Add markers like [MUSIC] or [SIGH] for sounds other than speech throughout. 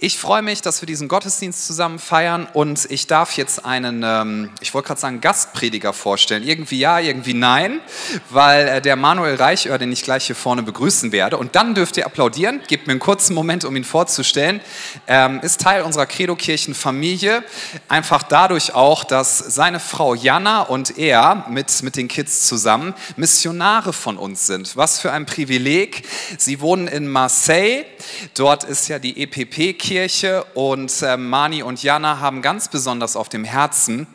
Ich freue mich, dass wir diesen Gottesdienst zusammen feiern und ich darf jetzt einen, ähm, ich wollte gerade sagen, Gastprediger vorstellen. Irgendwie ja, irgendwie nein, weil äh, der Manuel Reichör, den ich gleich hier vorne begrüßen werde, und dann dürft ihr applaudieren, gebt mir einen kurzen Moment, um ihn vorzustellen, ähm, ist Teil unserer Credo-Kirchen-Familie. Einfach dadurch auch, dass seine Frau Jana und er mit, mit den Kids zusammen Missionare von uns sind. Was für ein Privileg. Sie wohnen in Marseille, dort ist ja die EPP-Kirche Kirche und äh, Mani und Jana haben ganz besonders auf dem Herzen,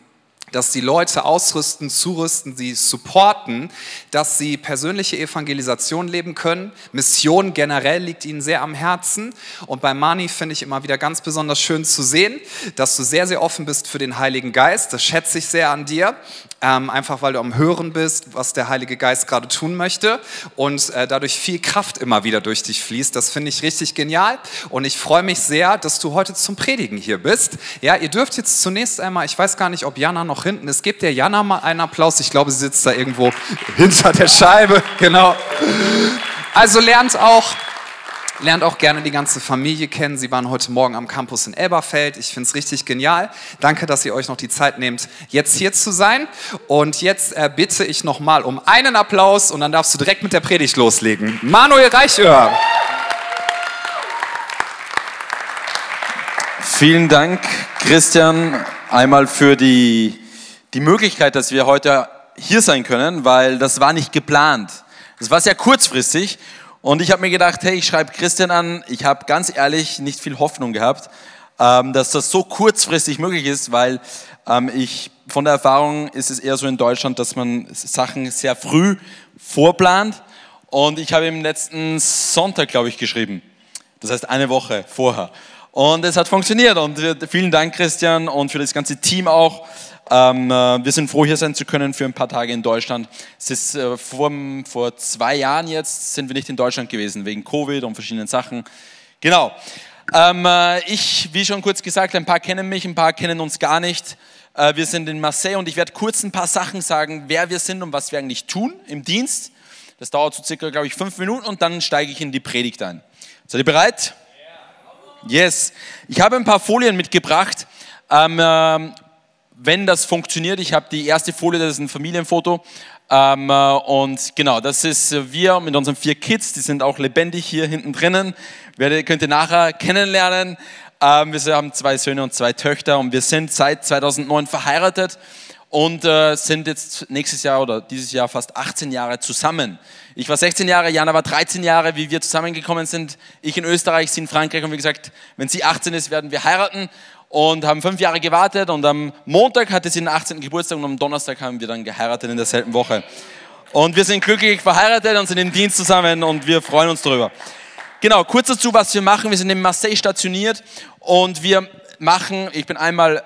dass die Leute ausrüsten, zurüsten, sie supporten, dass sie persönliche Evangelisation leben können. Mission generell liegt ihnen sehr am Herzen. Und bei Mani finde ich immer wieder ganz besonders schön zu sehen, dass du sehr, sehr offen bist für den Heiligen Geist. Das schätze ich sehr an dir ähm, einfach weil du am Hören bist, was der Heilige Geist gerade tun möchte und äh, dadurch viel Kraft immer wieder durch dich fließt. Das finde ich richtig genial und ich freue mich sehr, dass du heute zum Predigen hier bist. Ja, ihr dürft jetzt zunächst einmal, ich weiß gar nicht, ob Jana noch hinten ist, gebt der Jana mal einen Applaus. Ich glaube, sie sitzt da irgendwo [LAUGHS] hinter der Scheibe. Genau. Also lernt auch lernt auch gerne die ganze Familie kennen. Sie waren heute Morgen am Campus in Elberfeld. Ich finde es richtig genial. Danke, dass ihr euch noch die Zeit nehmt, jetzt hier zu sein. Und jetzt äh, bitte ich nochmal um einen Applaus und dann darfst du direkt mit der Predigt loslegen. Manuel Reichöhr. Vielen Dank, Christian, einmal für die, die Möglichkeit, dass wir heute hier sein können, weil das war nicht geplant. Das war sehr kurzfristig und ich habe mir gedacht, hey, ich schreibe Christian an. Ich habe ganz ehrlich nicht viel Hoffnung gehabt, ähm, dass das so kurzfristig möglich ist, weil ähm, ich von der Erfahrung ist es eher so in Deutschland, dass man Sachen sehr früh vorplant. Und ich habe im letzten Sonntag, glaube ich, geschrieben. Das heißt eine Woche vorher. Und es hat funktioniert. Und vielen Dank, Christian, und für das ganze Team auch. Ähm, äh, wir sind froh, hier sein zu können für ein paar Tage in Deutschland. Es ist äh, vor, vor zwei Jahren jetzt sind wir nicht in Deutschland gewesen, wegen Covid und verschiedenen Sachen. Genau. Ähm, äh, ich, wie schon kurz gesagt, ein paar kennen mich, ein paar kennen uns gar nicht. Äh, wir sind in Marseille und ich werde kurz ein paar Sachen sagen, wer wir sind und was wir eigentlich tun im Dienst. Das dauert so circa, glaube ich, fünf Minuten und dann steige ich in die Predigt ein. Seid ihr bereit? Yes. Ich habe ein paar Folien mitgebracht. Ähm, ähm wenn das funktioniert, ich habe die erste Folie, das ist ein Familienfoto. Ähm, äh, und genau, das ist wir mit unseren vier Kids, die sind auch lebendig hier hinten drinnen. Werdet, könnt ihr nachher kennenlernen. Ähm, wir haben zwei Söhne und zwei Töchter und wir sind seit 2009 verheiratet und äh, sind jetzt nächstes Jahr oder dieses Jahr fast 18 Jahre zusammen. Ich war 16 Jahre, Jana war 13 Jahre, wie wir zusammengekommen sind. Ich in Österreich, sie in Frankreich und wie gesagt, wenn sie 18 ist, werden wir heiraten und haben fünf Jahre gewartet und am Montag hatte sie den 18. Geburtstag und am Donnerstag haben wir dann geheiratet in derselben Woche. Und wir sind glücklich verheiratet und sind im Dienst zusammen und wir freuen uns darüber. Genau, kurz dazu, was wir machen. Wir sind in Marseille stationiert und wir machen, ich bin einmal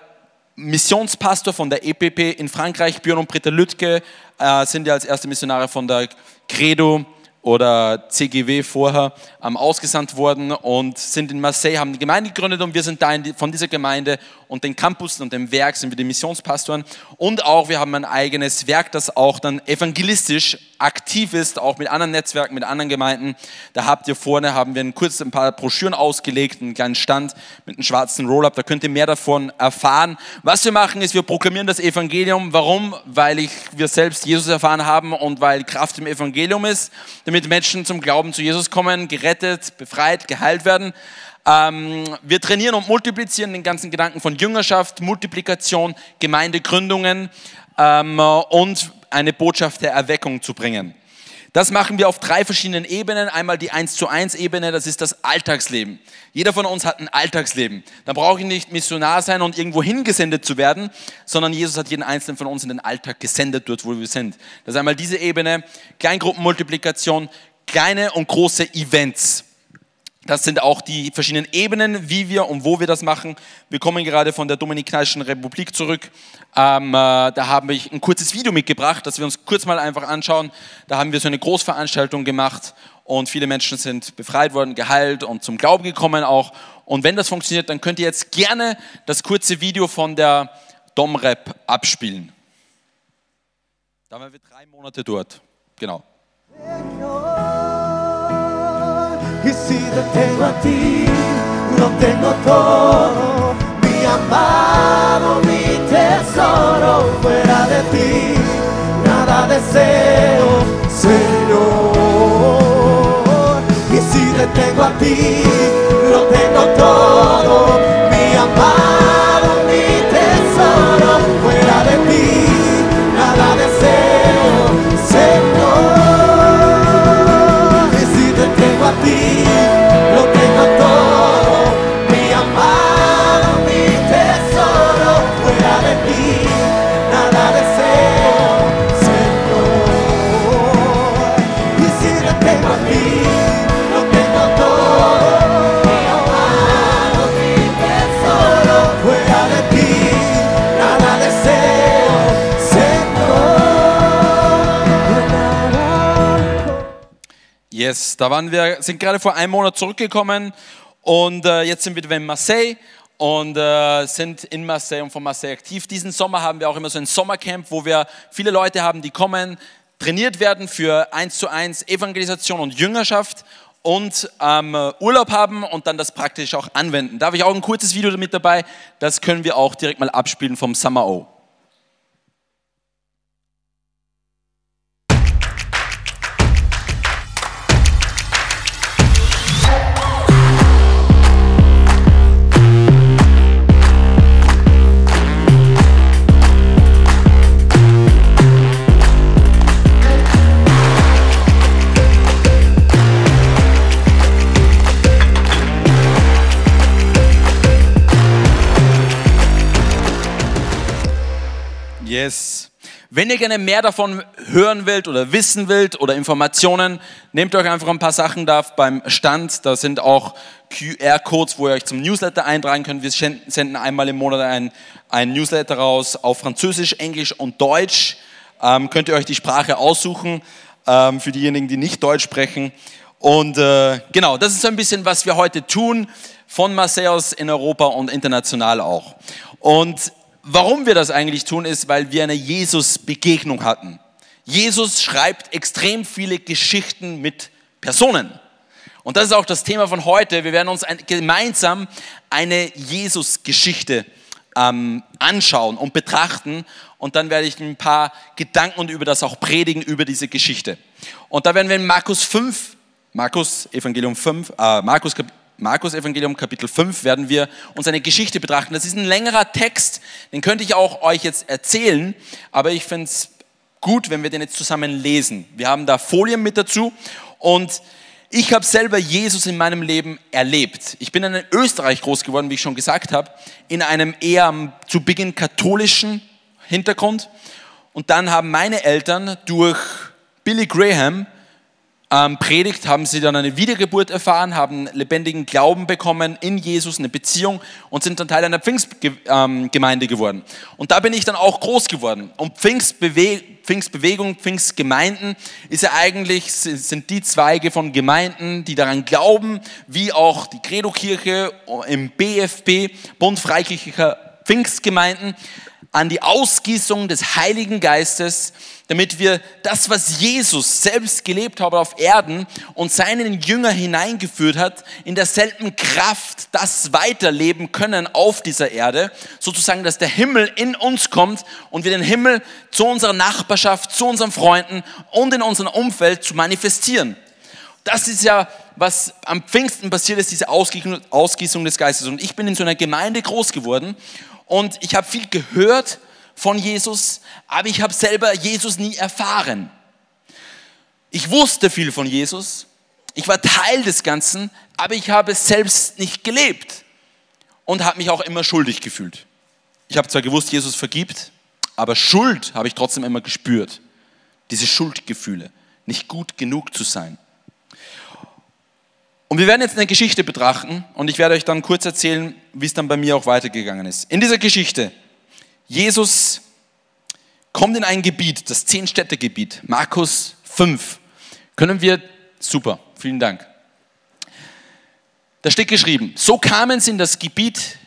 Missionspastor von der EPP in Frankreich, Björn und Britta Lüttke äh, sind ja als erste Missionare von der Credo oder CGW vorher ähm, ausgesandt worden und sind in Marseille, haben die Gemeinde gegründet und wir sind da die, von dieser Gemeinde und den Campus und dem Werk sind wir die Missionspastoren. Und auch wir haben ein eigenes Werk, das auch dann evangelistisch aktiv ist, auch mit anderen Netzwerken, mit anderen Gemeinden. Da habt ihr vorne, haben wir kurz ein paar Broschüren ausgelegt, einen kleinen Stand mit einem schwarzen Roll-Up, da könnt ihr mehr davon erfahren. Was wir machen ist, wir proklamieren das Evangelium. Warum? Weil ich, wir selbst Jesus erfahren haben und weil Kraft im Evangelium ist, damit Menschen zum Glauben zu Jesus kommen, gerettet, befreit, geheilt werden. Ähm, wir trainieren und multiplizieren den ganzen Gedanken von Jüngerschaft, Multiplikation, Gemeindegründungen ähm, und eine Botschaft der Erweckung zu bringen. Das machen wir auf drei verschiedenen Ebenen. Einmal die 1 zu 1 Ebene, das ist das Alltagsleben. Jeder von uns hat ein Alltagsleben. Da brauche ich nicht Missionar sein und irgendwo hingesendet zu werden, sondern Jesus hat jeden einzelnen von uns in den Alltag gesendet, dort wo wir sind. Das ist einmal diese Ebene, Kleingruppenmultiplikation, kleine und große Events. Das sind auch die verschiedenen Ebenen, wie wir und wo wir das machen. Wir kommen gerade von der Dominikanischen Republik zurück. Ähm, äh, da habe ich ein kurzes Video mitgebracht, das wir uns kurz mal einfach anschauen. Da haben wir so eine Großveranstaltung gemacht und viele Menschen sind befreit worden, geheilt und zum Glauben gekommen auch. Und wenn das funktioniert, dann könnt ihr jetzt gerne das kurze Video von der Domrep abspielen. Da waren wir drei Monate dort. Genau. He see the day lo tengo todo, mi amado, mi tesoro, fuera de ti, nada deseo, Señor. Y si te tengo a ti, lo tengo todo, mi amado, Yes, da waren wir, sind gerade vor einem Monat zurückgekommen und äh, jetzt sind wir wieder in Marseille und äh, sind in Marseille und von Marseille aktiv. Diesen Sommer haben wir auch immer so ein Sommercamp, wo wir viele Leute haben, die kommen, trainiert werden für 1 zu 1 Evangelisation und Jüngerschaft und ähm, Urlaub haben und dann das praktisch auch anwenden. Da habe ich auch ein kurzes Video mit dabei, das können wir auch direkt mal abspielen vom Summer O. Yes. Wenn ihr gerne mehr davon hören wollt oder wissen wollt oder Informationen, nehmt euch einfach ein paar Sachen da beim Stand. Da sind auch QR-Codes, wo ihr euch zum Newsletter eintragen könnt. Wir senden einmal im Monat ein, ein Newsletter raus auf Französisch, Englisch und Deutsch. Ähm, könnt ihr euch die Sprache aussuchen ähm, für diejenigen, die nicht Deutsch sprechen. Und äh, genau, das ist so ein bisschen, was wir heute tun, von Marseille aus in Europa und international auch. Und warum wir das eigentlich tun, ist, weil wir eine Jesus-Begegnung hatten. Jesus schreibt extrem viele Geschichten mit Personen. Und das ist auch das Thema von heute. Wir werden uns ein, gemeinsam eine Jesus-Geschichte ähm, anschauen und betrachten. Und dann werde ich ein paar Gedanken und über das auch predigen, über diese Geschichte. Und da werden wir in Markus 5, Markus Evangelium 5, äh, Markus Markus Evangelium Kapitel 5 werden wir uns eine Geschichte betrachten. Das ist ein längerer Text, den könnte ich auch euch jetzt erzählen, aber ich finde es gut, wenn wir den jetzt zusammen lesen. Wir haben da Folien mit dazu und ich habe selber Jesus in meinem Leben erlebt. Ich bin in Österreich groß geworden, wie ich schon gesagt habe, in einem eher zu Beginn katholischen Hintergrund. Und dann haben meine Eltern durch Billy Graham ähm, predigt, haben sie dann eine Wiedergeburt erfahren, haben lebendigen Glauben bekommen in Jesus, eine Beziehung und sind dann Teil einer Pfingstgemeinde geworden. Und da bin ich dann auch groß geworden. Und Pfingstbewe Pfingstbewegung, Pfingstgemeinden ist ja eigentlich, sind die Zweige von Gemeinden, die daran glauben, wie auch die Credo-Kirche im BFP, Bund Freikirchlicher Pfingstgemeinden, an die Ausgießung des Heiligen Geistes, damit wir das, was Jesus selbst gelebt hat auf Erden und seinen Jünger hineingeführt hat, in derselben Kraft das weiterleben können auf dieser Erde, sozusagen, dass der Himmel in uns kommt und wir den Himmel zu unserer Nachbarschaft, zu unseren Freunden und in unserem Umfeld zu manifestieren. Das ist ja, was am Pfingsten passiert ist, diese Ausgießung des Geistes. Und ich bin in so einer Gemeinde groß geworden und ich habe viel gehört von Jesus, aber ich habe selber Jesus nie erfahren. Ich wusste viel von Jesus, ich war Teil des Ganzen, aber ich habe es selbst nicht gelebt und habe mich auch immer schuldig gefühlt. Ich habe zwar gewusst, Jesus vergibt, aber Schuld habe ich trotzdem immer gespürt. Diese Schuldgefühle, nicht gut genug zu sein. Und wir werden jetzt eine Geschichte betrachten und ich werde euch dann kurz erzählen, wie es dann bei mir auch weitergegangen ist. In dieser Geschichte, Jesus kommt in ein Gebiet, das Zehn-Städte-Gebiet, Markus 5. Können wir, super, vielen Dank. Da steht geschrieben, so kamen sie in das Gebiet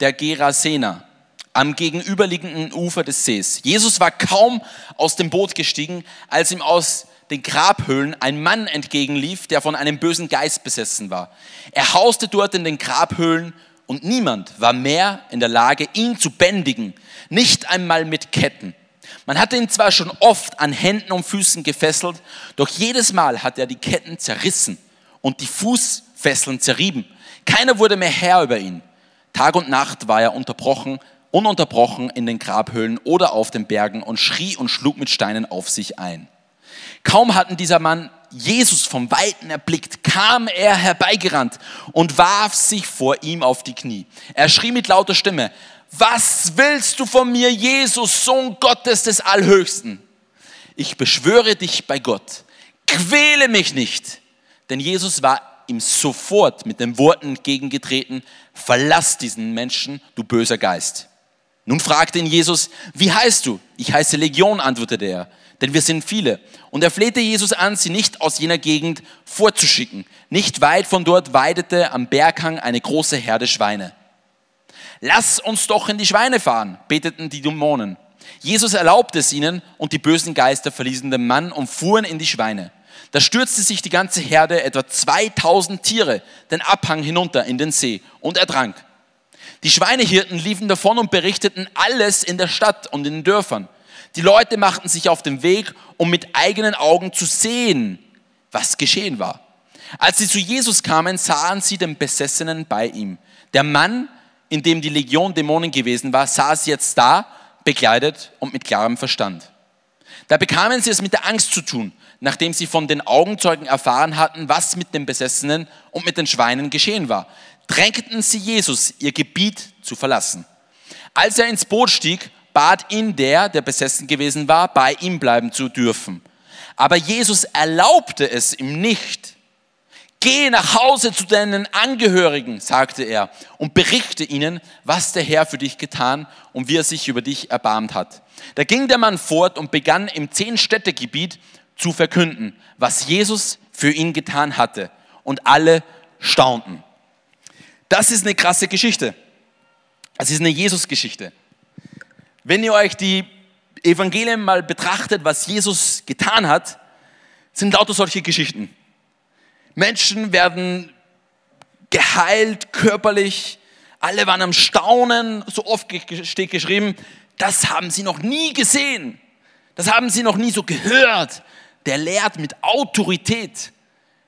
der Gerasener am gegenüberliegenden Ufer des Sees. Jesus war kaum aus dem Boot gestiegen, als ihm aus den Grabhöhlen ein Mann entgegenlief, der von einem bösen Geist besessen war. Er hauste dort in den Grabhöhlen und niemand war mehr in der Lage, ihn zu bändigen, nicht einmal mit Ketten. Man hatte ihn zwar schon oft an Händen und Füßen gefesselt, doch jedes Mal hat er die Ketten zerrissen und die Fußfesseln zerrieben. Keiner wurde mehr Herr über ihn. Tag und Nacht war er unterbrochen, ununterbrochen in den Grabhöhlen oder auf den Bergen und schrie und schlug mit Steinen auf sich ein. Kaum hatten dieser Mann Jesus vom Weiten erblickt, kam er herbeigerannt und warf sich vor ihm auf die Knie. Er schrie mit lauter Stimme, was willst du von mir, Jesus, Sohn Gottes des Allhöchsten? Ich beschwöre dich bei Gott, quäle mich nicht. Denn Jesus war ihm sofort mit den Worten entgegengetreten, verlass diesen Menschen, du böser Geist. Nun fragte ihn Jesus, wie heißt du? Ich heiße Legion, antwortete er, denn wir sind viele. Und er flehte Jesus an, sie nicht aus jener Gegend vorzuschicken. Nicht weit von dort weidete am Berghang eine große Herde Schweine. Lass uns doch in die Schweine fahren, beteten die Dämonen. Jesus erlaubte es ihnen und die bösen Geister verließen den Mann und fuhren in die Schweine. Da stürzte sich die ganze Herde, etwa 2000 Tiere, den Abhang hinunter in den See und ertrank. Die Schweinehirten liefen davon und berichteten alles in der Stadt und in den Dörfern. Die Leute machten sich auf den Weg, um mit eigenen Augen zu sehen, was geschehen war. Als sie zu Jesus kamen, sahen sie den Besessenen bei ihm. Der Mann, in dem die Legion Dämonen gewesen war, saß jetzt da, bekleidet und mit klarem Verstand. Da bekamen sie es mit der Angst zu tun, nachdem sie von den Augenzeugen erfahren hatten, was mit den Besessenen und mit den Schweinen geschehen war. Drängten sie Jesus, ihr Gebiet zu verlassen. Als er ins Boot stieg, bat ihn der, der besessen gewesen war, bei ihm bleiben zu dürfen. Aber Jesus erlaubte es ihm nicht. Geh nach Hause zu deinen Angehörigen, sagte er, und berichte ihnen, was der Herr für dich getan und wie er sich über dich erbarmt hat. Da ging der Mann fort und begann im Zehn-Städte-Gebiet zu verkünden, was Jesus für ihn getan hatte. Und alle staunten. Das ist eine krasse Geschichte. Das ist eine Jesus-Geschichte. Wenn ihr euch die Evangelien mal betrachtet, was Jesus getan hat, sind lauter solche Geschichten. Menschen werden geheilt körperlich. Alle waren am Staunen. So oft steht geschrieben, das haben sie noch nie gesehen. Das haben sie noch nie so gehört. Der lehrt mit Autorität.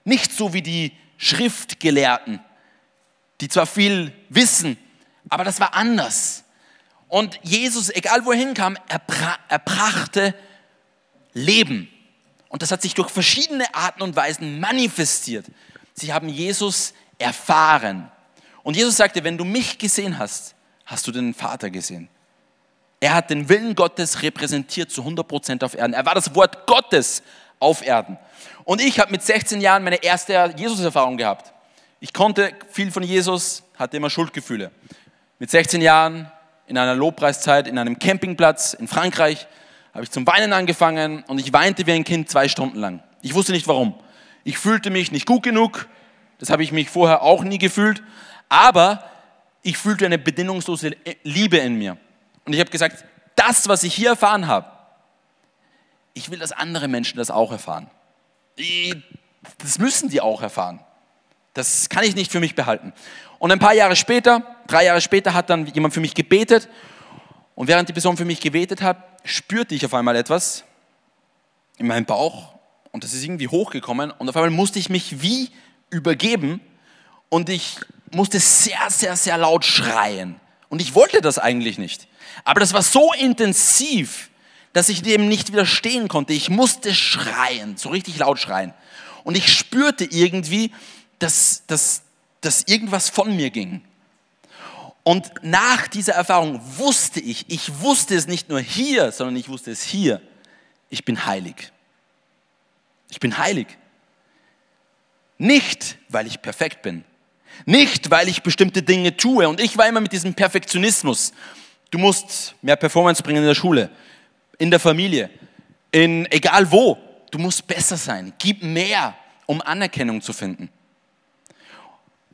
Nicht so wie die Schriftgelehrten, die zwar viel wissen, aber das war anders. Und Jesus, egal wo er hinkam, er, er brachte Leben. Und das hat sich durch verschiedene Arten und Weisen manifestiert. Sie haben Jesus erfahren. Und Jesus sagte, wenn du mich gesehen hast, hast du den Vater gesehen. Er hat den Willen Gottes repräsentiert zu 100 Prozent auf Erden. Er war das Wort Gottes auf Erden. Und ich habe mit 16 Jahren meine erste Jesus-Erfahrung gehabt. Ich konnte viel von Jesus, hatte immer Schuldgefühle. Mit 16 Jahren in einer Lobpreiszeit in einem Campingplatz in Frankreich habe ich zum Weinen angefangen und ich weinte wie ein Kind zwei Stunden lang. Ich wusste nicht warum. Ich fühlte mich nicht gut genug. Das habe ich mich vorher auch nie gefühlt. Aber ich fühlte eine bedingungslose Liebe in mir. Und ich habe gesagt, das, was ich hier erfahren habe, ich will, dass andere Menschen das auch erfahren. Das müssen die auch erfahren. Das kann ich nicht für mich behalten. Und ein paar Jahre später, drei Jahre später, hat dann jemand für mich gebetet und während die Person für mich gebetet hat, spürte ich auf einmal etwas in meinem Bauch und das ist irgendwie hochgekommen und auf einmal musste ich mich wie übergeben und ich musste sehr, sehr, sehr laut schreien. Und ich wollte das eigentlich nicht. Aber das war so intensiv, dass ich dem nicht widerstehen konnte. Ich musste schreien, so richtig laut schreien. Und ich spürte irgendwie, dass, dass, dass irgendwas von mir ging. Und nach dieser Erfahrung wusste ich, ich wusste es nicht nur hier, sondern ich wusste es hier, ich bin heilig. Ich bin heilig. Nicht, weil ich perfekt bin. Nicht, weil ich bestimmte Dinge tue. Und ich war immer mit diesem Perfektionismus. Du musst mehr Performance bringen in der Schule, in der Familie, in egal wo. Du musst besser sein. Gib mehr, um Anerkennung zu finden.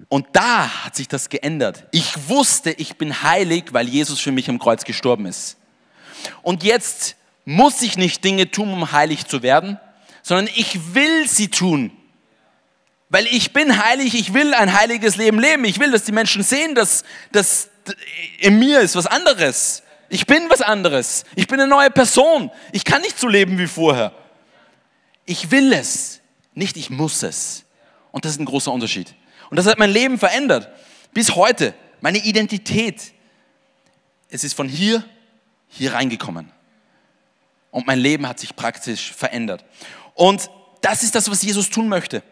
Und da hat sich das geändert. Ich wusste, ich bin heilig, weil Jesus für mich am Kreuz gestorben ist. Und jetzt muss ich nicht Dinge tun, um heilig zu werden, sondern ich will sie tun. Weil ich bin heilig, ich will ein heiliges Leben leben. Ich will, dass die Menschen sehen, dass, dass in mir ist was anderes. Ich bin was anderes. Ich bin eine neue Person. Ich kann nicht so leben wie vorher. Ich will es, nicht ich muss es. Und das ist ein großer Unterschied. Und das hat mein Leben verändert. Bis heute. Meine Identität. Es ist von hier, hier reingekommen. Und mein Leben hat sich praktisch verändert. Und das ist das, was Jesus tun möchte.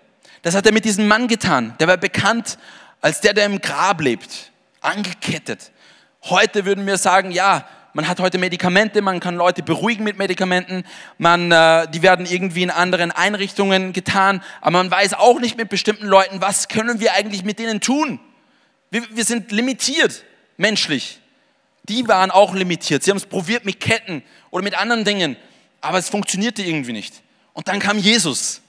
Das hat er mit diesem Mann getan. Der war bekannt als der, der im Grab lebt. Angekettet. Heute würden wir sagen, ja, man hat heute Medikamente, man kann Leute beruhigen mit Medikamenten, man, äh, die werden irgendwie in anderen Einrichtungen getan, aber man weiß auch nicht mit bestimmten Leuten, was können wir eigentlich mit denen tun. Wir, wir sind limitiert, menschlich. Die waren auch limitiert. Sie haben es probiert mit Ketten oder mit anderen Dingen, aber es funktionierte irgendwie nicht. Und dann kam Jesus.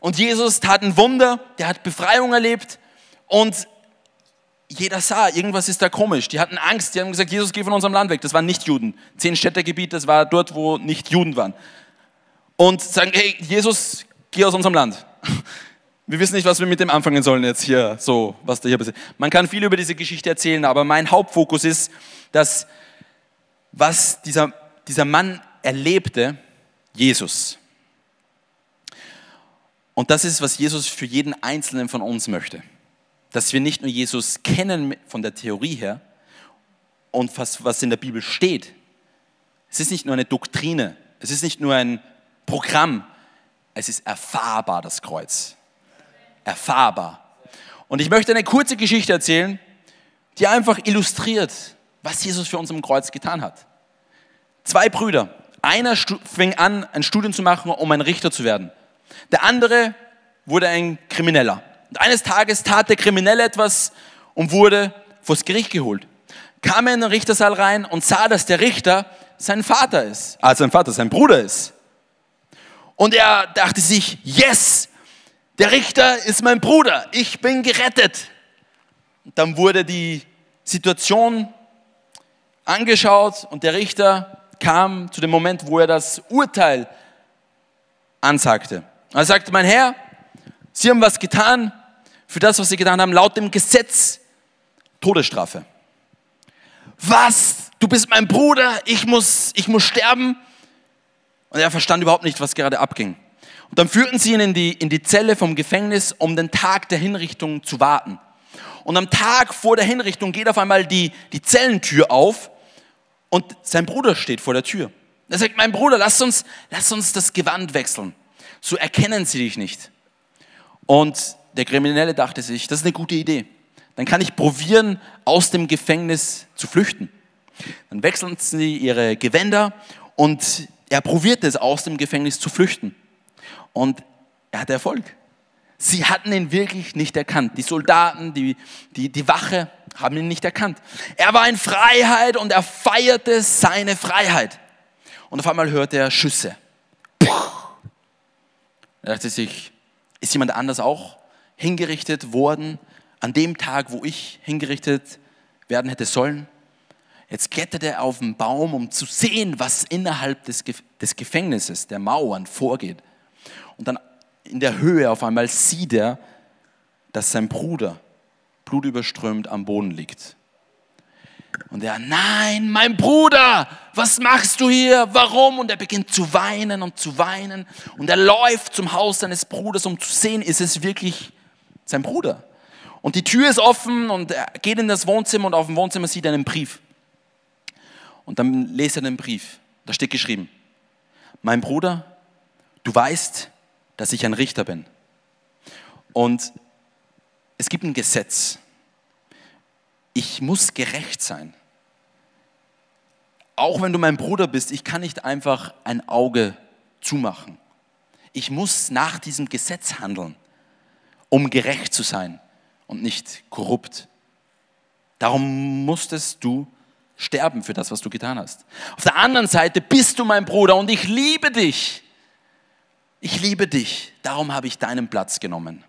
Und Jesus tat ein Wunder, der hat Befreiung erlebt und jeder sah, irgendwas ist da komisch. Die hatten Angst, die haben gesagt, Jesus, geh von unserem Land weg. Das waren nicht Juden. Zehn Städtegebiet, das war dort, wo nicht Juden waren. Und sagen, hey, Jesus, geh aus unserem Land. [LAUGHS] Wir wissen nicht, was wir mit dem anfangen sollen jetzt hier, so, was da hier passiert. Man kann viel über diese Geschichte erzählen, aber mein Hauptfokus ist, dass was dieser, dieser Mann erlebte, Jesus. Und das ist, was Jesus für jeden Einzelnen von uns möchte dass wir nicht nur Jesus kennen von der Theorie her und was, was in der Bibel steht. Es ist nicht nur eine Doktrine, es ist nicht nur ein Programm, es ist erfahrbar, das Kreuz. Erfahrbar. Und ich möchte eine kurze Geschichte erzählen, die einfach illustriert, was Jesus für uns am Kreuz getan hat. Zwei Brüder. Einer fing an, ein Studium zu machen, um ein Richter zu werden. Der andere wurde ein Krimineller. Und eines Tages tat der Kriminelle etwas und wurde vors Gericht geholt. Kam er in den Richtersaal rein und sah, dass der Richter sein Vater ist. Also sein Vater, sein Bruder ist. Und er dachte sich, yes, der Richter ist mein Bruder, ich bin gerettet. Und dann wurde die Situation angeschaut und der Richter kam zu dem Moment, wo er das Urteil ansagte. Er sagte, mein Herr, Sie haben was getan für das, was Sie getan haben, laut dem Gesetz Todesstrafe. Was? Du bist mein Bruder, ich muss, ich muss sterben? Und er verstand überhaupt nicht, was gerade abging. Und dann führten sie ihn in die, in die Zelle vom Gefängnis, um den Tag der Hinrichtung zu warten. Und am Tag vor der Hinrichtung geht auf einmal die, die Zellentür auf und sein Bruder steht vor der Tür. Er sagt, mein Bruder, lass uns, lass uns das Gewand wechseln. So erkennen sie dich nicht. Und der Kriminelle dachte sich, das ist eine gute Idee. Dann kann ich probieren, aus dem Gefängnis zu flüchten. Dann wechseln sie ihre Gewänder und er probiert es, aus dem Gefängnis zu flüchten. Und er hatte Erfolg. Sie hatten ihn wirklich nicht erkannt. Die Soldaten, die, die, die Wache haben ihn nicht erkannt. Er war in Freiheit und er feierte seine Freiheit. Und auf einmal hörte er Schüsse. Er dachte sich, ist jemand anders auch hingerichtet worden an dem Tag, wo ich hingerichtet werden hätte sollen? Jetzt klettert er auf den Baum, um zu sehen, was innerhalb des, des Gefängnisses, der Mauern vorgeht. Und dann in der Höhe auf einmal sieht er, dass sein Bruder blutüberströmt am Boden liegt. Und er, nein, mein Bruder, was machst du hier? Warum? Und er beginnt zu weinen und zu weinen. Und er läuft zum Haus seines Bruders, um zu sehen, ist es wirklich sein Bruder. Und die Tür ist offen und er geht in das Wohnzimmer und auf dem Wohnzimmer sieht er einen Brief. Und dann lest er den Brief. Da steht geschrieben, mein Bruder, du weißt, dass ich ein Richter bin. Und es gibt ein Gesetz ich muss gerecht sein. Auch wenn du mein Bruder bist, ich kann nicht einfach ein Auge zumachen. Ich muss nach diesem Gesetz handeln, um gerecht zu sein und nicht korrupt. Darum musstest du sterben für das, was du getan hast. Auf der anderen Seite bist du mein Bruder und ich liebe dich. Ich liebe dich. Darum habe ich deinen Platz genommen.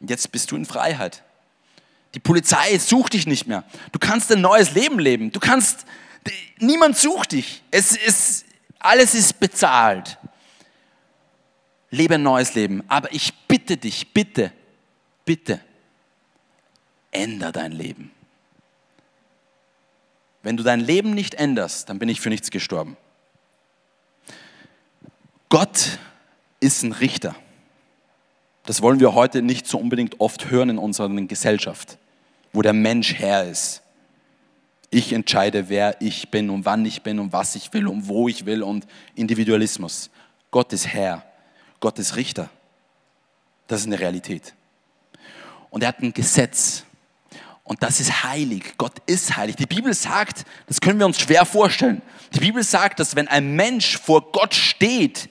Und jetzt bist du in Freiheit. Die Polizei sucht dich nicht mehr. Du kannst ein neues Leben leben. Du kannst, niemand sucht dich. Es ist, alles ist bezahlt. lebe ein neues Leben. Aber ich bitte dich, bitte, bitte, änder dein Leben. Wenn du dein Leben nicht änderst, dann bin ich für nichts gestorben. Gott ist ein Richter. Das wollen wir heute nicht so unbedingt oft hören in unserer Gesellschaft, wo der Mensch Herr ist. Ich entscheide, wer ich bin und wann ich bin und was ich will und wo ich will und Individualismus. Gott ist Herr. Gott ist Richter. Das ist eine Realität. Und er hat ein Gesetz. Und das ist heilig. Gott ist heilig. Die Bibel sagt, das können wir uns schwer vorstellen. Die Bibel sagt, dass wenn ein Mensch vor Gott steht,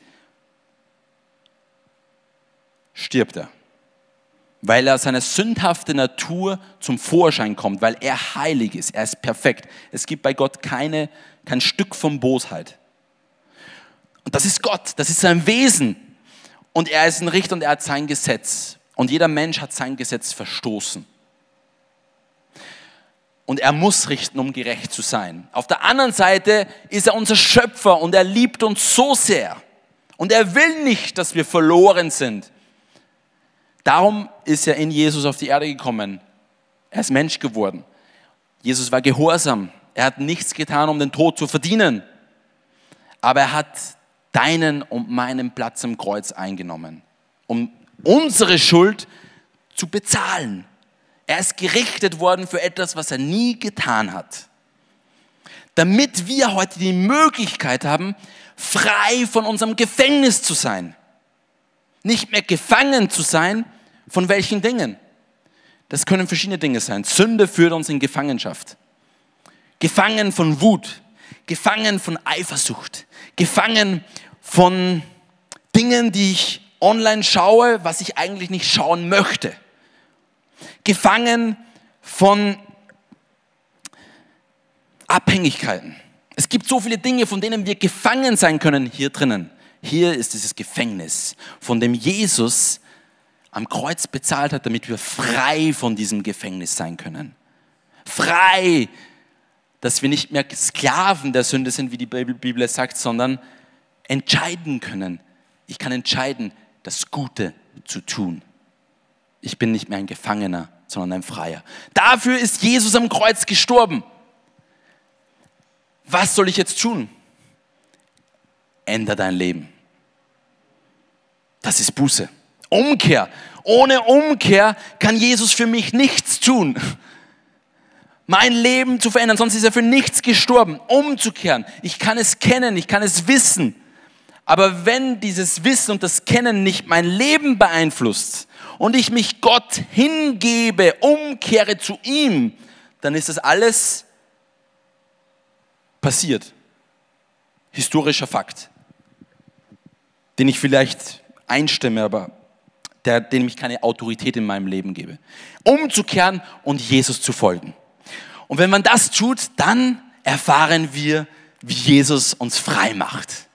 stirbt er. Weil er seine sündhafte Natur zum Vorschein kommt, weil er heilig ist, er ist perfekt. Es gibt bei Gott keine, kein Stück von Bosheit. Und das ist Gott, das ist sein Wesen. Und er ist ein Richter und er hat sein Gesetz. Und jeder Mensch hat sein Gesetz verstoßen. Und er muss richten, um gerecht zu sein. Auf der anderen Seite ist er unser Schöpfer und er liebt uns so sehr. Und er will nicht, dass wir verloren sind. Darum ist er in Jesus auf die Erde gekommen. Er ist Mensch geworden. Jesus war gehorsam. Er hat nichts getan, um den Tod zu verdienen. Aber er hat deinen und meinen Platz im Kreuz eingenommen, um unsere Schuld zu bezahlen. Er ist gerichtet worden für etwas, was er nie getan hat. Damit wir heute die Möglichkeit haben, frei von unserem Gefängnis zu sein. Nicht mehr gefangen zu sein, von welchen Dingen? Das können verschiedene Dinge sein. Sünde führt uns in Gefangenschaft. Gefangen von Wut, gefangen von Eifersucht, gefangen von Dingen, die ich online schaue, was ich eigentlich nicht schauen möchte. Gefangen von Abhängigkeiten. Es gibt so viele Dinge, von denen wir gefangen sein können hier drinnen. Hier ist dieses Gefängnis, von dem Jesus am Kreuz bezahlt hat, damit wir frei von diesem Gefängnis sein können. Frei, dass wir nicht mehr Sklaven der Sünde sind, wie die Bibel sagt, sondern entscheiden können. Ich kann entscheiden, das Gute zu tun. Ich bin nicht mehr ein Gefangener, sondern ein Freier. Dafür ist Jesus am Kreuz gestorben. Was soll ich jetzt tun? Änder dein Leben. Das ist Buße. Umkehr. Ohne Umkehr kann Jesus für mich nichts tun. Mein Leben zu verändern, sonst ist er für nichts gestorben. Umzukehren. Ich kann es kennen, ich kann es wissen. Aber wenn dieses Wissen und das Kennen nicht mein Leben beeinflusst und ich mich Gott hingebe, umkehre zu ihm, dann ist das alles passiert. Historischer Fakt, den ich vielleicht einstimme, aber der, dem ich keine Autorität in meinem Leben gebe. Umzukehren und Jesus zu folgen. Und wenn man das tut, dann erfahren wir, wie Jesus uns frei macht.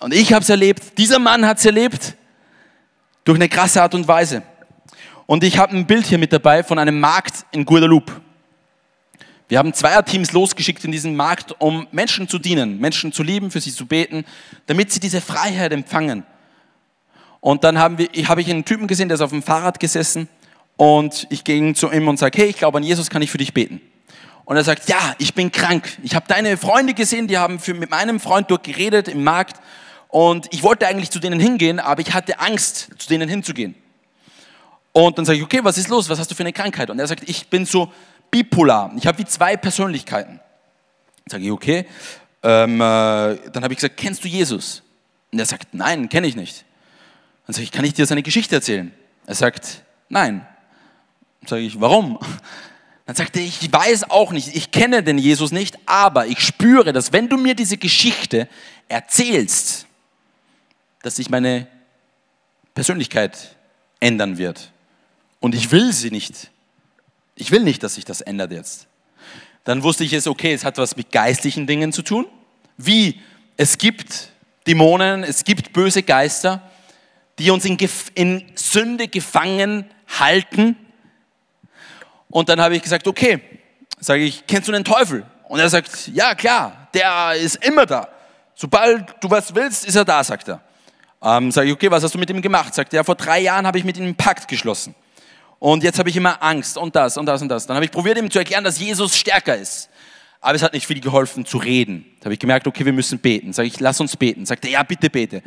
Und ich habe es erlebt, dieser Mann hat es erlebt, durch eine krasse Art und Weise. Und ich habe ein Bild hier mit dabei von einem Markt in Guadeloupe. Wir haben Zweierteams losgeschickt in diesen Markt, um Menschen zu dienen, Menschen zu lieben, für sie zu beten, damit sie diese Freiheit empfangen. Und dann haben wir, habe ich einen Typen gesehen, der ist auf dem Fahrrad gesessen und ich ging zu ihm und sage, hey, ich glaube an Jesus, kann ich für dich beten? Und er sagt, ja, ich bin krank. Ich habe deine Freunde gesehen, die haben für, mit meinem Freund dort geredet im Markt und ich wollte eigentlich zu denen hingehen, aber ich hatte Angst, zu denen hinzugehen. Und dann sage ich, okay, was ist los? Was hast du für eine Krankheit? Und er sagt, ich bin so bipolar. Ich habe wie zwei Persönlichkeiten. Sage ich, okay. Ähm, äh, dann habe ich gesagt, kennst du Jesus? Und er sagt, nein, kenne ich nicht. Dann sage ich, kann ich dir seine Geschichte erzählen? Er sagt, nein. Dann sage ich, warum? Dann sagt er, ich weiß auch nicht, ich kenne den Jesus nicht, aber ich spüre, dass wenn du mir diese Geschichte erzählst, dass sich meine Persönlichkeit ändern wird. Und ich will sie nicht. Ich will nicht, dass sich das ändert jetzt. Dann wusste ich es, okay, es hat was mit geistlichen Dingen zu tun. Wie es gibt Dämonen, es gibt böse Geister, die uns in, in Sünde gefangen halten. Und dann habe ich gesagt, okay, sage ich, kennst du den Teufel? Und er sagt, ja klar, der ist immer da. Sobald du was willst, ist er da, sagt er. Ähm, sage ich, okay, was hast du mit ihm gemacht? Sagt er, vor drei Jahren habe ich mit ihm einen Pakt geschlossen. Und jetzt habe ich immer Angst und das und das und das. Dann habe ich probiert, ihm zu erklären, dass Jesus stärker ist. Aber es hat nicht viel geholfen zu reden. Da habe ich gemerkt, okay, wir müssen beten. Sag ich, lass uns beten. Sagt er, ja, bitte bete.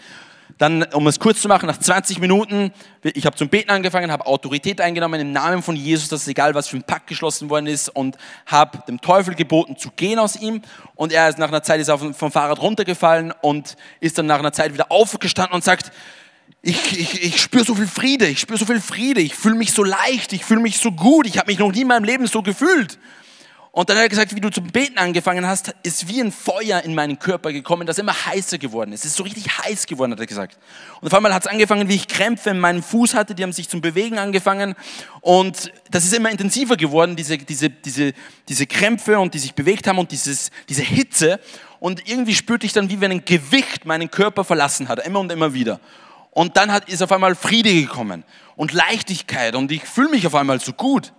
Dann, um es kurz zu machen, nach 20 Minuten, ich habe zum Beten angefangen, habe Autorität eingenommen im Namen von Jesus, dass es egal, was für ein Pakt geschlossen worden ist und habe dem Teufel geboten zu gehen aus ihm. Und er ist nach einer Zeit ist auf, vom Fahrrad runtergefallen und ist dann nach einer Zeit wieder aufgestanden und sagt, ich, ich, ich spüre so viel Friede, ich spüre so viel Friede, ich fühle mich so leicht, ich fühle mich so gut, ich habe mich noch nie in meinem Leben so gefühlt. Und dann hat er gesagt, wie du zum Beten angefangen hast, ist wie ein Feuer in meinen Körper gekommen, das immer heißer geworden ist. Es ist so richtig heiß geworden, hat er gesagt. Und auf einmal hat es angefangen, wie ich Krämpfe in meinem Fuß hatte, die haben sich zum Bewegen angefangen. Und das ist immer intensiver geworden, diese, diese, diese, diese Krämpfe und die sich bewegt haben und dieses, diese Hitze. Und irgendwie spürte ich dann, wie wenn ein Gewicht meinen Körper verlassen hat, immer und immer wieder. Und dann hat, ist auf einmal Friede gekommen und Leichtigkeit und ich fühle mich auf einmal so gut.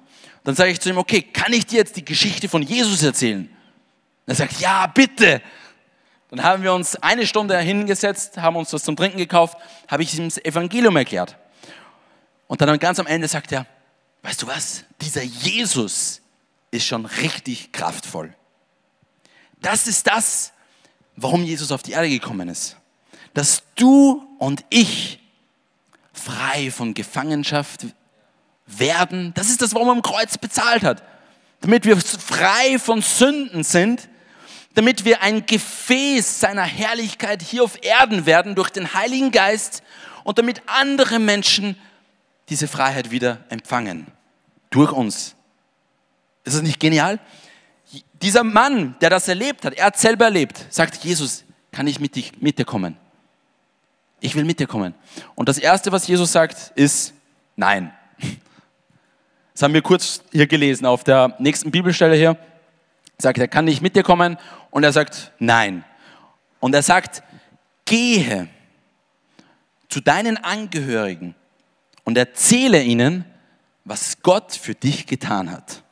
Dann sage ich zu ihm, okay, kann ich dir jetzt die Geschichte von Jesus erzählen? Er sagt, ja, bitte. Dann haben wir uns eine Stunde hingesetzt, haben uns was zum Trinken gekauft, habe ich ihm das Evangelium erklärt. Und dann ganz am Ende sagt er, weißt du was, dieser Jesus ist schon richtig kraftvoll. Das ist das, warum Jesus auf die Erde gekommen ist. Dass du und ich frei von Gefangenschaft werden. Das ist das, warum er am Kreuz bezahlt hat. Damit wir frei von Sünden sind, damit wir ein Gefäß seiner Herrlichkeit hier auf Erden werden durch den Heiligen Geist und damit andere Menschen diese Freiheit wieder empfangen. Durch uns. Ist das nicht genial? Dieser Mann, der das erlebt hat, er hat selber erlebt, sagt Jesus, kann ich mit, dich, mit dir kommen? Ich will mit dir kommen. Und das Erste, was Jesus sagt, ist nein. Das haben wir kurz hier gelesen auf der nächsten Bibelstelle hier. Sagt, er kann nicht mit dir kommen und er sagt nein. Und er sagt, gehe zu deinen Angehörigen und erzähle ihnen, was Gott für dich getan hat.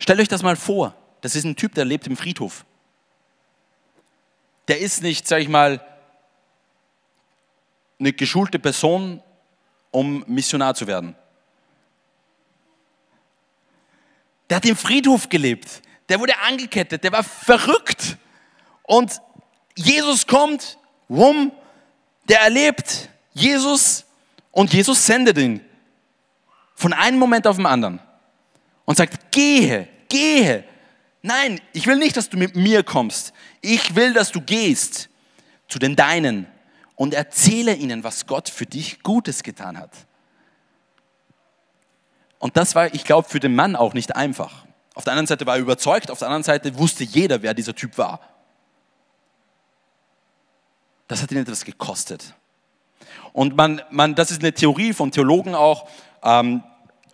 Stellt euch das mal vor. Das ist ein Typ, der lebt im Friedhof. Der ist nicht, sag ich mal, eine geschulte Person, um Missionar zu werden. Der hat im Friedhof gelebt. Der wurde angekettet. Der war verrückt. Und Jesus kommt, rum, der erlebt Jesus und Jesus sendet ihn. Von einem Moment auf den anderen. Und sagt, gehe, gehe. Nein, ich will nicht, dass du mit mir kommst. Ich will, dass du gehst zu den Deinen und erzähle ihnen, was Gott für dich Gutes getan hat. Und das war, ich glaube, für den Mann auch nicht einfach. Auf der anderen Seite war er überzeugt, auf der anderen Seite wusste jeder, wer dieser Typ war. Das hat ihn etwas gekostet. Und man, man, das ist eine Theorie von Theologen auch, ähm,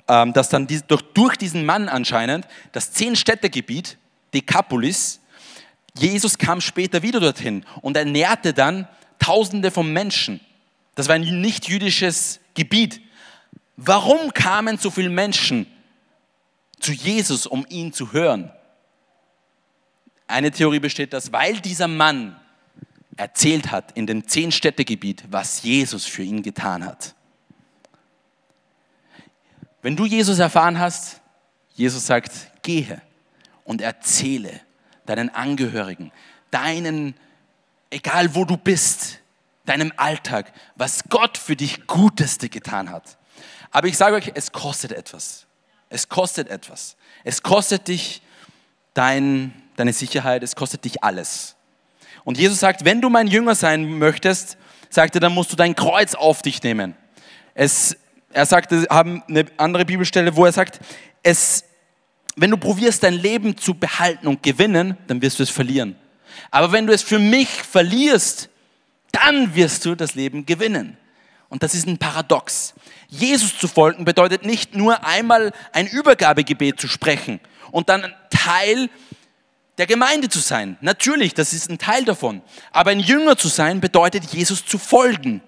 ähm, dass dann die, durch, durch diesen Mann anscheinend das Zehn-Städte-Gebiet, Decapolis, Jesus kam später wieder dorthin und ernährte dann Tausende von Menschen. Das war ein nicht jüdisches Gebiet. Warum kamen so viele Menschen zu Jesus, um ihn zu hören? Eine Theorie besteht, dass weil dieser Mann erzählt hat in dem Zehn-Städte-Gebiet, was Jesus für ihn getan hat. Wenn du Jesus erfahren hast, Jesus sagt, gehe und erzähle deinen Angehörigen, deinen, egal wo du bist, deinem Alltag, was Gott für dich Guteste getan hat. Aber ich sage euch, es kostet etwas. Es kostet etwas. Es kostet dich dein, deine Sicherheit, es kostet dich alles. Und Jesus sagt, wenn du mein Jünger sein möchtest, sagt er, dann musst du dein Kreuz auf dich nehmen. Es, er sagt, haben eine andere Bibelstelle, wo er sagt, es, wenn du probierst, dein Leben zu behalten und gewinnen, dann wirst du es verlieren. Aber wenn du es für mich verlierst, dann wirst du das Leben gewinnen. Und das ist ein Paradox. Jesus zu folgen bedeutet nicht nur einmal ein Übergabegebet zu sprechen und dann Teil der Gemeinde zu sein. Natürlich, das ist ein Teil davon. Aber ein Jünger zu sein bedeutet, Jesus zu folgen.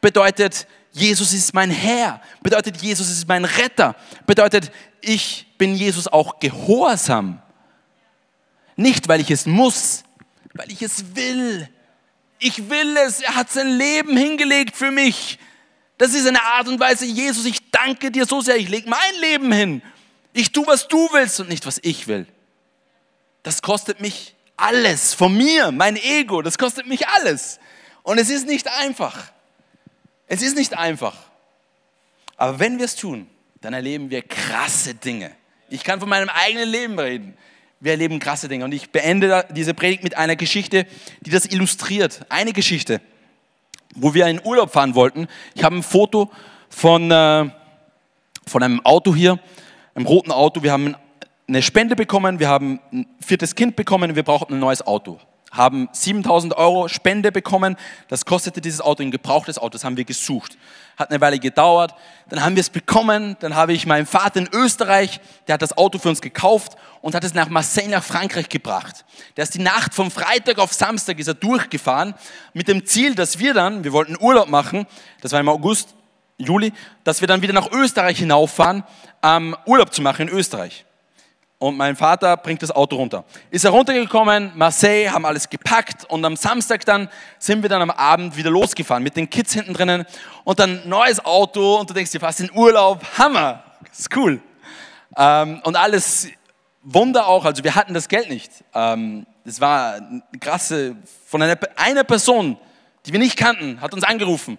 Bedeutet, Jesus ist mein Herr. Bedeutet, Jesus ist mein Retter. Bedeutet, ich bin Jesus auch gehorsam. Nicht, weil ich es muss, weil ich es will. Ich will es. Er hat sein Leben hingelegt für mich. Das ist eine Art und Weise, Jesus, ich danke dir so sehr. Ich lege mein Leben hin. Ich tue, was du willst und nicht, was ich will. Das kostet mich alles von mir, mein Ego. Das kostet mich alles. Und es ist nicht einfach. Es ist nicht einfach. Aber wenn wir es tun, dann erleben wir krasse Dinge. Ich kann von meinem eigenen Leben reden. Wir erleben krasse Dinge. Und ich beende diese Predigt mit einer Geschichte, die das illustriert. Eine Geschichte, wo wir in Urlaub fahren wollten. Ich habe ein Foto von, äh, von einem Auto hier, einem roten Auto. Wir haben eine Spende bekommen, wir haben ein viertes Kind bekommen, wir brauchten ein neues Auto haben 7000 Euro Spende bekommen. Das kostete dieses Auto, ein gebrauchtes Auto, das haben wir gesucht. Hat eine Weile gedauert, dann haben wir es bekommen, dann habe ich meinen Vater in Österreich, der hat das Auto für uns gekauft und hat es nach Marseille, nach Frankreich gebracht. Der ist die Nacht vom Freitag auf Samstag ist er durchgefahren, mit dem Ziel, dass wir dann, wir wollten Urlaub machen, das war im August, Juli, dass wir dann wieder nach Österreich hinauffahren, ähm, Urlaub zu machen in Österreich und mein Vater bringt das Auto runter. Ist er runtergekommen, Marseille, haben alles gepackt und am Samstag dann sind wir dann am Abend wieder losgefahren mit den Kids hinten drinnen und dann neues Auto und du denkst dir fast in Urlaub, Hammer, ist cool. Ähm, und alles Wunder auch, also wir hatten das Geld nicht. Ähm, war eine krasse, von einer, einer Person, die wir nicht kannten, hat uns angerufen.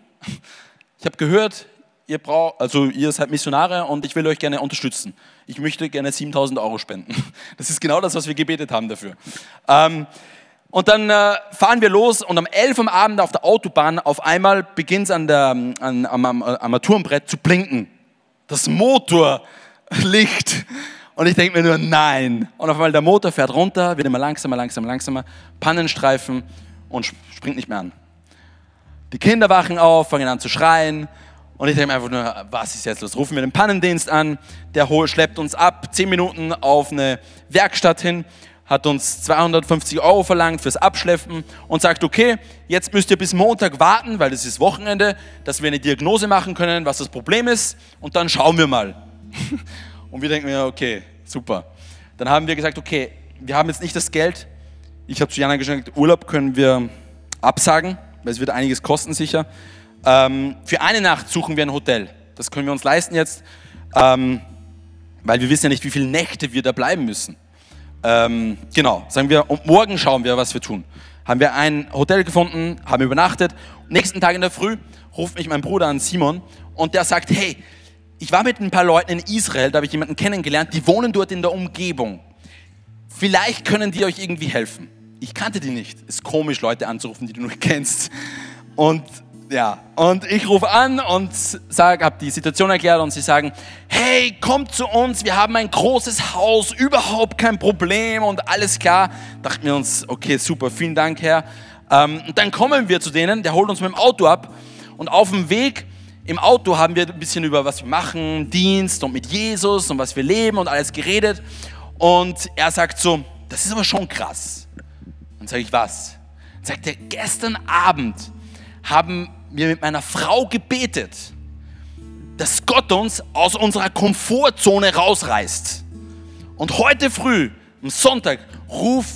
Ich habe gehört, ihr braucht, also ihr seid Missionare und ich will euch gerne unterstützen. Ich möchte gerne 7000 Euro spenden. [LAUGHS] Das ist genau das, was wir gebetet haben dafür. Ähm, und dann äh, fahren wir los und um 11 am Abend auf der Autobahn auf einmal beginnt es an an, am, am Armaturenbrett zu blinken. Das Motorlicht. Und ich denke mir nur, nein. Und auf einmal der Motor fährt runter, wird immer langsamer, langsamer, langsamer, Pannenstreifen und springt nicht mehr an. Die Kinder wachen auf, fangen an zu schreien. Und ich denke mir einfach nur, was ist jetzt los? Rufen wir den Pannendienst an, der schleppt uns ab, zehn Minuten auf eine Werkstatt hin, hat uns 250 Euro verlangt fürs Abschleppen und sagt, okay, jetzt müsst ihr bis Montag warten, weil das ist Wochenende, dass wir eine Diagnose machen können, was das Problem ist und dann schauen wir mal. [LAUGHS] Und wir denken mir, okay, super. Dann haben wir gesagt, okay, wir haben jetzt nicht das Geld. Ich habe zu Jana gesagt, Urlaub können wir absagen, weil es wird einiges kosten sicher. Ähm, für eine Nacht suchen wir ein Hotel. Das können wir uns leisten jetzt, ähm, weil wir wissen ja nicht, wie viele Nächte wir da bleiben müssen. Ähm, genau, sagen wir, und morgen schauen wir, was wir tun. Haben wir ein Hotel gefunden, haben übernachtet. Nächsten Tag in der Früh ruft mich mein Bruder an, Simon, und der sagt, hey, ich war mit ein paar Leuten in Israel, da habe ich jemanden kennengelernt, die wohnen dort in der Umgebung. Vielleicht können die euch irgendwie helfen. Ich kannte die nicht. Ist komisch, Leute anzurufen, die du noch [LAUGHS] kennst. Und ja, und ich rufe an und sage, habe die Situation erklärt und sie sagen, hey, kommt zu uns, wir haben ein großes Haus, überhaupt kein Problem und alles klar. Dachten wir uns, okay, super, vielen Dank, Herr. Ähm, und dann kommen wir zu denen, der holt uns mit dem Auto ab und auf dem Weg im Auto haben wir ein bisschen über was wir machen, Dienst und mit Jesus und was wir leben und alles geredet. Und er sagt so, das ist aber schon krass. Und sage ich, was? Dann sagt er, gestern Abend haben wir mit meiner Frau gebetet, dass Gott uns aus unserer Komfortzone rausreißt. Und heute früh, am Sonntag, ruft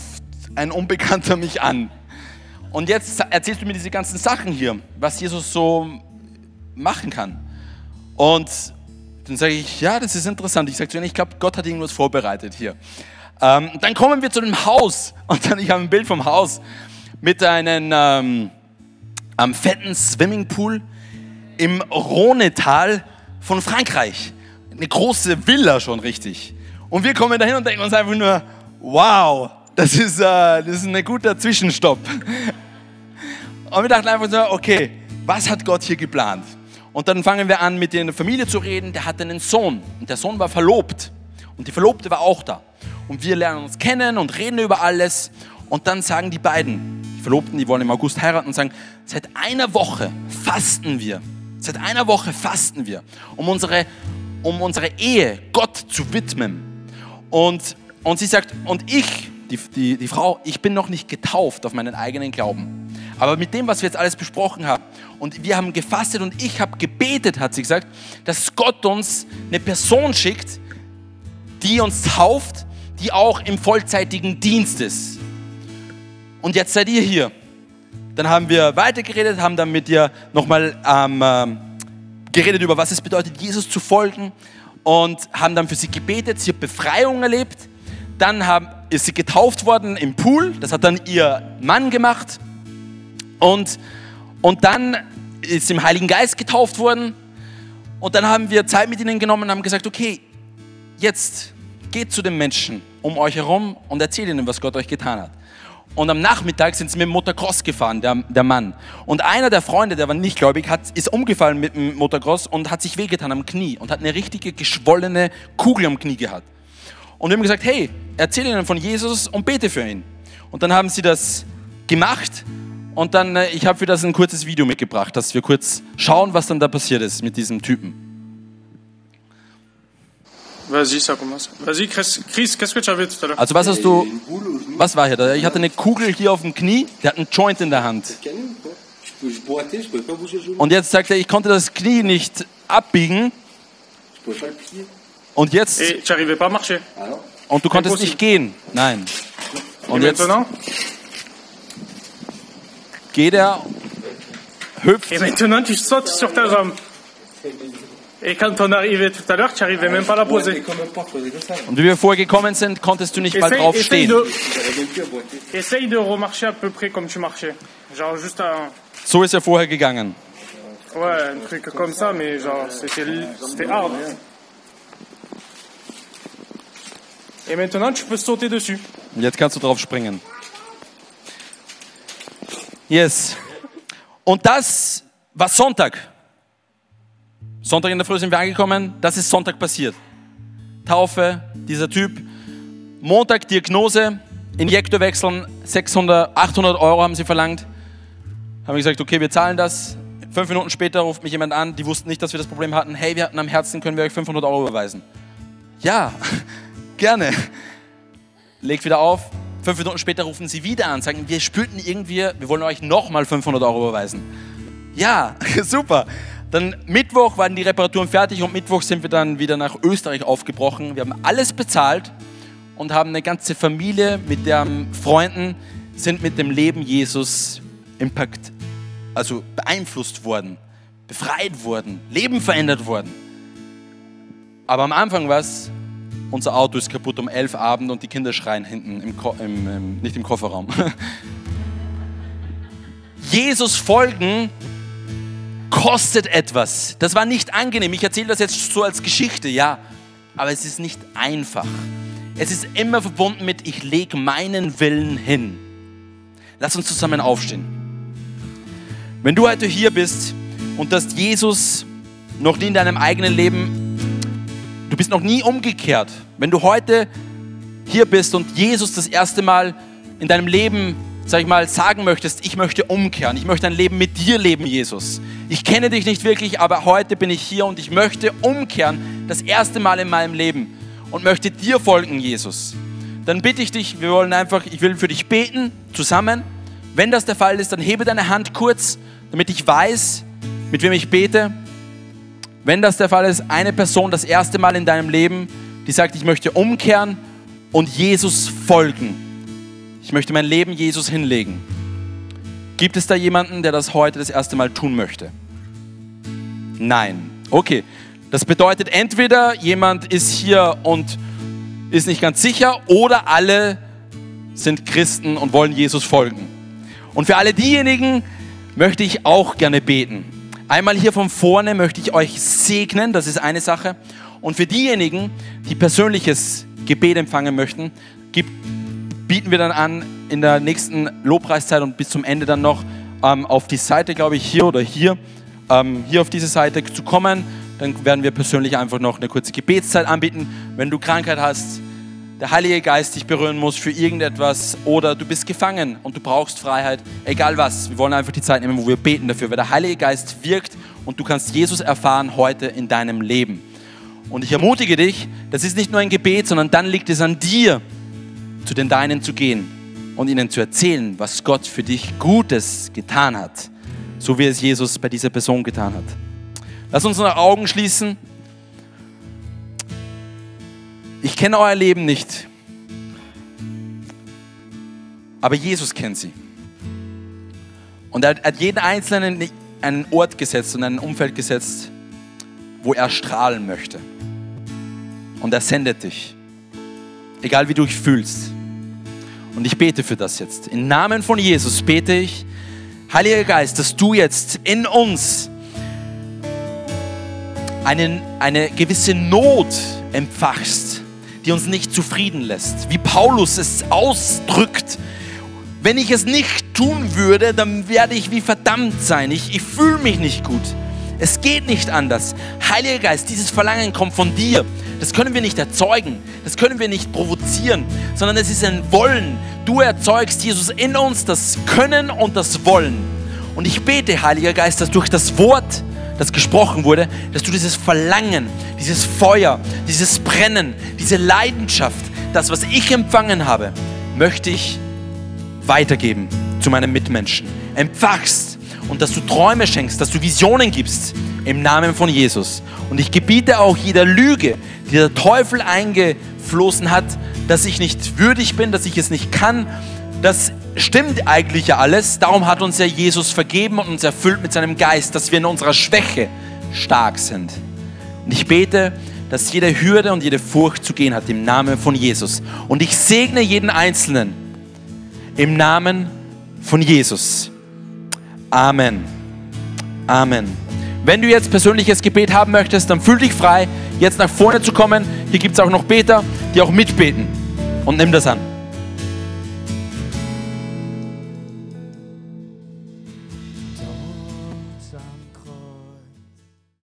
ein Unbekannter mich an. Und jetzt erzählst du mir diese ganzen Sachen hier, was Jesus so machen kann. Und dann sage ich, ja, das ist interessant. Ich sage zu ihnen, ich glaube, Gott hat irgendwas vorbereitet hier. Ähm, dann kommen wir zu dem Haus und dann ich habe ein Bild vom Haus mit einem ähm, am fetten Swimmingpool im Rhonetal von Frankreich. Eine große Villa schon richtig. Und wir kommen dahin und denken uns einfach nur, wow, das ist, äh, das ist ein guter Zwischenstopp. [LAUGHS] Und wir dachten einfach nur, okay, was hat Gott hier geplant? Und dann fangen wir an, mit der Familie zu reden. Der hatte einen Sohn und der Sohn war verlobt. Und die Verlobte war auch da. Und wir lernen uns kennen und reden über alles. Und dann sagen die beiden, Verlobten, die wollen im August heiraten und sagen, seit einer Woche fasten wir. Seit einer Woche fasten wir, um unsere, um unsere Ehe Gott zu widmen. Und, und sie sagt, und ich, die, die, die Frau, ich bin noch nicht getauft auf meinen eigenen Glauben. Aber mit dem, was wir jetzt alles besprochen haben, und wir haben gefastet und ich habe gebetet, hat sie gesagt, dass Gott uns eine Person schickt, die uns tauft, die auch im vollzeitigen Dienst ist. Und jetzt seid ihr hier. Dann haben wir weitergeredet, haben dann mit ihr nochmal ähm, ähm, geredet über, was es bedeutet, Jesus zu folgen und haben dann für sie gebetet. Sie hat Befreiung erlebt. Dann haben, ist sie getauft worden im Pool. Das hat dann ihr Mann gemacht. Und, und dann ist sie im Heiligen Geist getauft worden. Und dann haben wir Zeit mit ihnen genommen und haben gesagt, okay, jetzt geht zu den Menschen um euch herum und erzählt ihnen, was Gott euch getan hat. Und am Nachmittag sind sie mit dem Motocross gefahren, der, der Mann. Und einer der Freunde, der war nicht gläubig, hat, ist umgefallen mit dem Motocross und hat sich wehgetan am Knie und hat eine richtige geschwollene Kugel am Knie gehabt. Und wir haben gesagt, hey, erzähl ihnen von Jesus und bete für ihn. Und dann haben sie das gemacht und dann, äh, ich habe für das ein kurzes Video mitgebracht, dass wir kurz schauen, was dann da passiert ist mit diesem Typen. Also was hast du, was war hier? da? Ich hatte eine Kugel hier auf dem Knie, der hat einen Joint in der Hand. Und jetzt sagt er, ich konnte das Knie nicht abbiegen und jetzt, tu à. Ah und du konntest nicht gehen. Nein. Und jetzt maintenant geht er, hüpft Et maintenant, tu sautes sur ta jambe. Et quand on arrivait tout à l'heure, tu n'arrivais même pas à la poser. und wie wir vorher gekommen sind, konntest du nicht mal drauf essaye, stehen. de, essaye de remarcher à peu près comme tu marchais. Genre juste un, So ist er vorher gegangen. ouais, un truc comme ça, mais genre c'était c'était hard. Et maintenant, tu peux sauter dessus. Und jetzt kannst du drauf springen. Yes. Und das war Sonntag. Sonntag in der Früh sind wir angekommen. Das ist Sonntag passiert. Taufe, dieser Typ. Montag Diagnose, Injektor wechseln, 600, 800 Euro haben sie verlangt. Haben gesagt, okay, wir zahlen das. Fünf Minuten später ruft mich jemand an, die wussten nicht, dass wir das Problem hatten. Hey, wir hatten am Herzen, können wir euch 500 Euro überweisen? Ja, [LAUGHS] gerne legt wieder auf. Fünf Minuten später rufen sie wieder an, sagen, wir spürten irgendwie, wir wollen euch nochmal 500 Euro überweisen. Ja, [LAUGHS] super. Dann Mittwoch waren die Reparaturen fertig und Mittwoch sind wir dann wieder nach Österreich aufgebrochen. Wir haben alles bezahlt und haben eine ganze Familie mit deren Freunden, sind mit dem Leben Jesus impact, also beeinflusst worden, befreit worden, Leben verändert worden. Aber am Anfang war es, unser Auto ist kaputt um elf Abend und die Kinder schreien hinten, im, im, im, nicht im Kofferraum. [LAUGHS] Jesus folgen kostet etwas. Das war nicht angenehm. Ich erzähle das jetzt so als Geschichte, ja. Aber es ist nicht einfach. Es ist immer verbunden mit, ich lege meinen Willen hin. Lass uns zusammen aufstehen. Wenn du heute hier bist und dass Jesus noch nie in deinem eigenen Leben Du bist noch nie umgekehrt. Wenn du heute hier bist und Jesus das erste Mal in deinem Leben, sag ich mal, sagen möchtest, ich möchte umkehren, ich möchte ein Leben mit dir leben, Jesus. Ich kenne dich nicht wirklich, aber heute bin ich hier und ich möchte umkehren, das erste Mal in meinem Leben und möchte dir folgen, Jesus. Dann bitte ich dich, wir wollen einfach, ich will für dich beten, zusammen. Wenn das der Fall ist, dann hebe deine Hand kurz, damit ich weiß, mit wem ich bete. Wenn das der Fall ist, eine Person das erste Mal in deinem Leben, die sagt, ich möchte umkehren und Jesus folgen. Ich möchte mein Leben Jesus hinlegen. Gibt es da jemanden, der das heute das erste Mal tun möchte? Nein. Okay. Das bedeutet, entweder jemand ist hier und ist nicht ganz sicher oder alle sind Christen und wollen Jesus folgen. Und für alle diejenigen möchte ich auch gerne beten. Einmal hier von vorne möchte ich euch segnen, das ist eine Sache. Und für diejenigen, die persönliches Gebet empfangen möchten, gibt, bieten wir dann an, in der nächsten Lobpreiszeit und bis zum Ende dann noch ähm, auf die Seite, glaube ich, hier oder hier, ähm, hier auf diese Seite zu kommen. Dann werden wir persönlich einfach noch eine kurze Gebetszeit anbieten. Wenn du Krankheit hast, der Heilige Geist dich berühren muss für irgendetwas oder du bist gefangen und du brauchst Freiheit, egal was. Wir wollen einfach die Zeit nehmen, wo wir beten dafür, weil der Heilige Geist wirkt und du kannst Jesus erfahren heute in deinem Leben. Und ich ermutige dich, das ist nicht nur ein Gebet, sondern dann liegt es an dir, zu den Deinen zu gehen und ihnen zu erzählen, was Gott für dich Gutes getan hat, so wie es Jesus bei dieser Person getan hat. Lass uns unsere Augen schließen. Ich kenne euer Leben nicht, aber Jesus kennt sie. Und er hat jeden Einzelnen einen Ort gesetzt und ein Umfeld gesetzt, wo er strahlen möchte. Und er sendet dich. Egal wie du dich fühlst. Und ich bete für das jetzt. Im Namen von Jesus bete ich, Heiliger Geist, dass du jetzt in uns einen, eine gewisse Not empfachst, die uns nicht zufrieden lässt. Wie Paulus es ausdrückt. Wenn ich es nicht tun würde, dann werde ich wie verdammt sein. Ich, ich fühle mich nicht gut. Es geht nicht anders. Heiliger Geist, dieses Verlangen kommt von dir. Das können wir nicht erzeugen. Das können wir nicht provozieren, sondern es ist ein Wollen. Du erzeugst, Jesus, in uns das Können und das Wollen. Und ich bete, Heiliger Geist, dass durch das Wort, das gesprochen wurde, dass du dieses Verlangen, dieses Feuer, dieses Brennen, diese Leidenschaft, das, was ich empfangen habe, möchte ich weitergeben zu meinen Mitmenschen. Empfachst und dass du Träume schenkst, dass du Visionen gibst im Namen von Jesus. Und ich gebiete auch jeder Lüge, die der Teufel eingeflossen hat, dass ich nicht würdig bin, dass ich es nicht kann. Das stimmt eigentlich ja alles. Darum hat uns ja Jesus vergeben und uns erfüllt mit seinem Geist, dass wir in unserer Schwäche stark sind. Und ich bete, dass jede Hürde und jede Furcht zu gehen hat im Namen von Jesus. Und ich segne jeden Einzelnen im Namen von Jesus. Amen. Amen. Wenn du jetzt persönliches Gebet haben möchtest, dann fühl dich frei, jetzt nach vorne zu kommen. Hier gibt es auch noch Beter, die auch mitbeten. Und nimm das an.